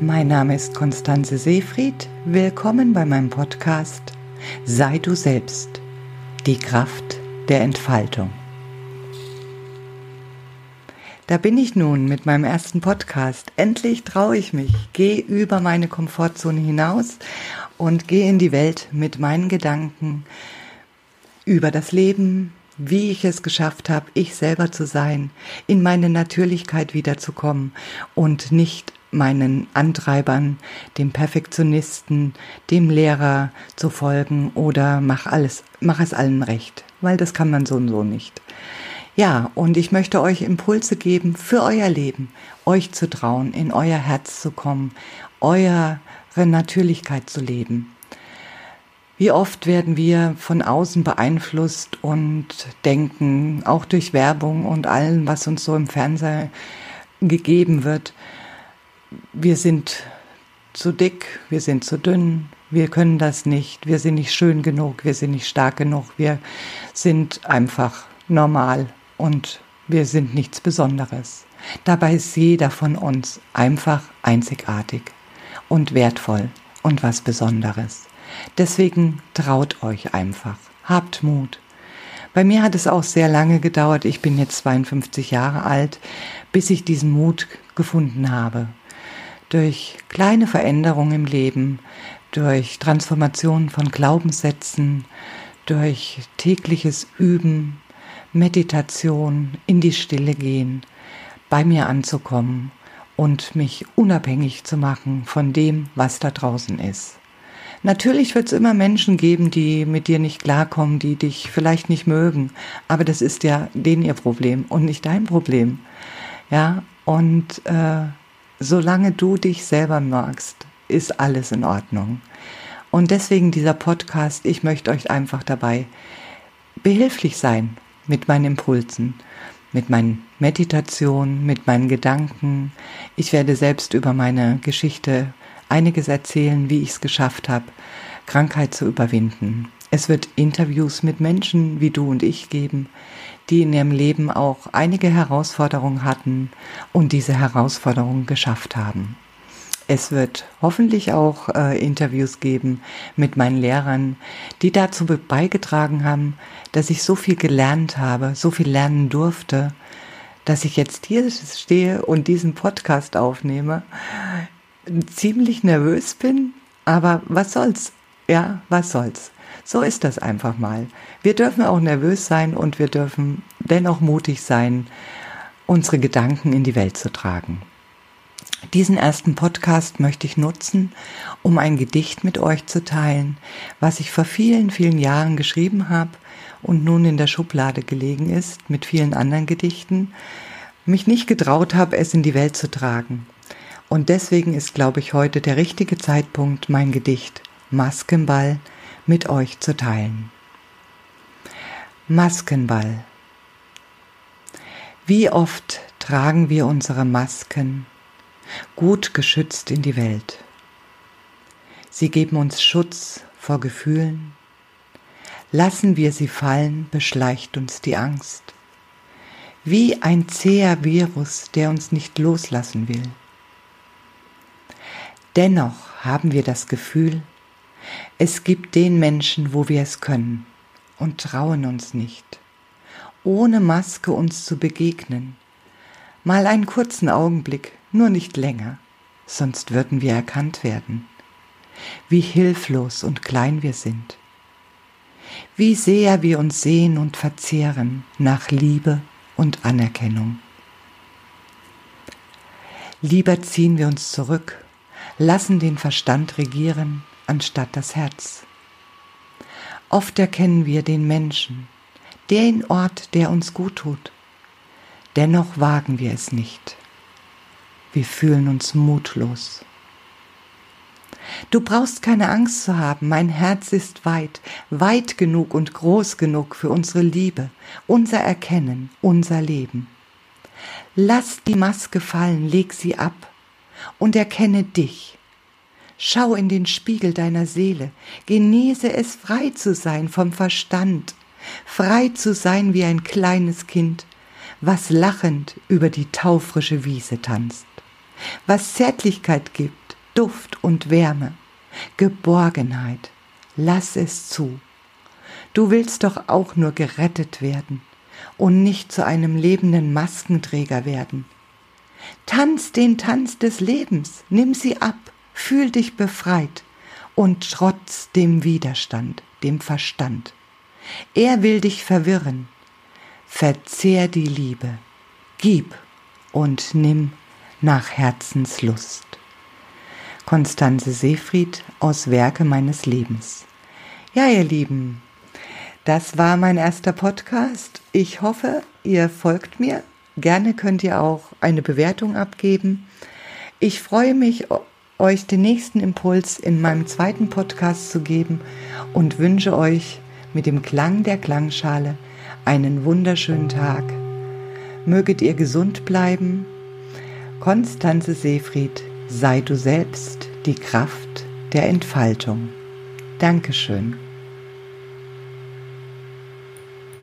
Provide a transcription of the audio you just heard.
Mein Name ist Konstanze Seefried. Willkommen bei meinem Podcast Sei du selbst, die Kraft der Entfaltung. Da bin ich nun mit meinem ersten Podcast. Endlich traue ich mich, gehe über meine Komfortzone hinaus und gehe in die Welt mit meinen Gedanken über das Leben, wie ich es geschafft habe, ich selber zu sein, in meine Natürlichkeit wiederzukommen und nicht meinen Antreibern, dem Perfektionisten, dem Lehrer zu folgen oder mach alles, mach es allen recht, weil das kann man so und so nicht. Ja, und ich möchte euch Impulse geben für euer Leben, euch zu trauen, in euer Herz zu kommen, eure Natürlichkeit zu leben. Wie oft werden wir von außen beeinflusst und denken, auch durch Werbung und allem, was uns so im Fernsehen gegeben wird, wir sind zu dick, wir sind zu dünn, wir können das nicht, wir sind nicht schön genug, wir sind nicht stark genug, wir sind einfach normal und wir sind nichts Besonderes. Dabei ist jeder von uns einfach einzigartig und wertvoll und was Besonderes. Deswegen traut euch einfach, habt Mut. Bei mir hat es auch sehr lange gedauert, ich bin jetzt 52 Jahre alt, bis ich diesen Mut gefunden habe durch kleine Veränderungen im Leben, durch Transformation von Glaubenssätzen, durch tägliches Üben, Meditation, in die Stille gehen, bei mir anzukommen und mich unabhängig zu machen von dem, was da draußen ist. Natürlich wird es immer Menschen geben, die mit dir nicht klarkommen, die dich vielleicht nicht mögen, aber das ist ja denen ihr Problem und nicht dein Problem. Ja, und äh, solange du dich selber magst, ist alles in Ordnung. Und deswegen dieser Podcast, ich möchte euch einfach dabei behilflich sein mit meinen Impulsen, mit meinen Meditationen, mit meinen Gedanken. Ich werde selbst über meine Geschichte einiges erzählen, wie ich es geschafft habe, Krankheit zu überwinden. Es wird Interviews mit Menschen wie du und ich geben, die in ihrem Leben auch einige Herausforderungen hatten und diese Herausforderungen geschafft haben. Es wird hoffentlich auch äh, Interviews geben mit meinen Lehrern, die dazu beigetragen haben, dass ich so viel gelernt habe, so viel lernen durfte, dass ich jetzt hier stehe und diesen Podcast aufnehme, ziemlich nervös bin, aber was soll's? Ja, was soll's? So ist das einfach mal. Wir dürfen auch nervös sein und wir dürfen dennoch mutig sein, unsere Gedanken in die Welt zu tragen. Diesen ersten Podcast möchte ich nutzen, um ein Gedicht mit euch zu teilen, was ich vor vielen, vielen Jahren geschrieben habe und nun in der Schublade gelegen ist mit vielen anderen Gedichten, mich nicht getraut habe, es in die Welt zu tragen. Und deswegen ist, glaube ich, heute der richtige Zeitpunkt, mein Gedicht Maskenball mit euch zu teilen. Maskenball. Wie oft tragen wir unsere Masken gut geschützt in die Welt. Sie geben uns Schutz vor Gefühlen. Lassen wir sie fallen, beschleicht uns die Angst. Wie ein zäher Virus, der uns nicht loslassen will. Dennoch haben wir das Gefühl, es gibt den Menschen, wo wir es können und trauen uns nicht, ohne Maske uns zu begegnen. Mal einen kurzen Augenblick, nur nicht länger, sonst würden wir erkannt werden. Wie hilflos und klein wir sind. Wie sehr wir uns sehen und verzehren nach Liebe und Anerkennung. Lieber ziehen wir uns zurück, lassen den Verstand regieren anstatt das Herz. Oft erkennen wir den Menschen, den Ort, der uns gut tut. Dennoch wagen wir es nicht. Wir fühlen uns mutlos. Du brauchst keine Angst zu haben, mein Herz ist weit, weit genug und groß genug für unsere Liebe, unser Erkennen, unser Leben. Lass die Maske fallen, leg sie ab und erkenne dich, Schau in den Spiegel deiner Seele, genieße es frei zu sein vom Verstand, frei zu sein wie ein kleines Kind, was lachend über die taufrische Wiese tanzt, was Zärtlichkeit gibt, Duft und Wärme, Geborgenheit. Lass es zu. Du willst doch auch nur gerettet werden und nicht zu einem lebenden Maskenträger werden. Tanz den Tanz des Lebens, nimm sie ab, fühl dich befreit und trotz dem Widerstand, dem Verstand. Er will dich verwirren. Verzehr die Liebe, gib und nimm nach Herzenslust. Konstanze Seefried aus Werke meines Lebens. Ja, ihr Lieben, das war mein erster Podcast. Ich hoffe, ihr folgt mir. Gerne könnt ihr auch eine Bewertung abgeben. Ich freue mich, euch den nächsten Impuls in meinem zweiten Podcast zu geben und wünsche euch mit dem Klang der Klangschale einen wunderschönen Tag. Möget ihr gesund bleiben. Konstanze Seefried, sei du selbst die Kraft der Entfaltung. Dankeschön.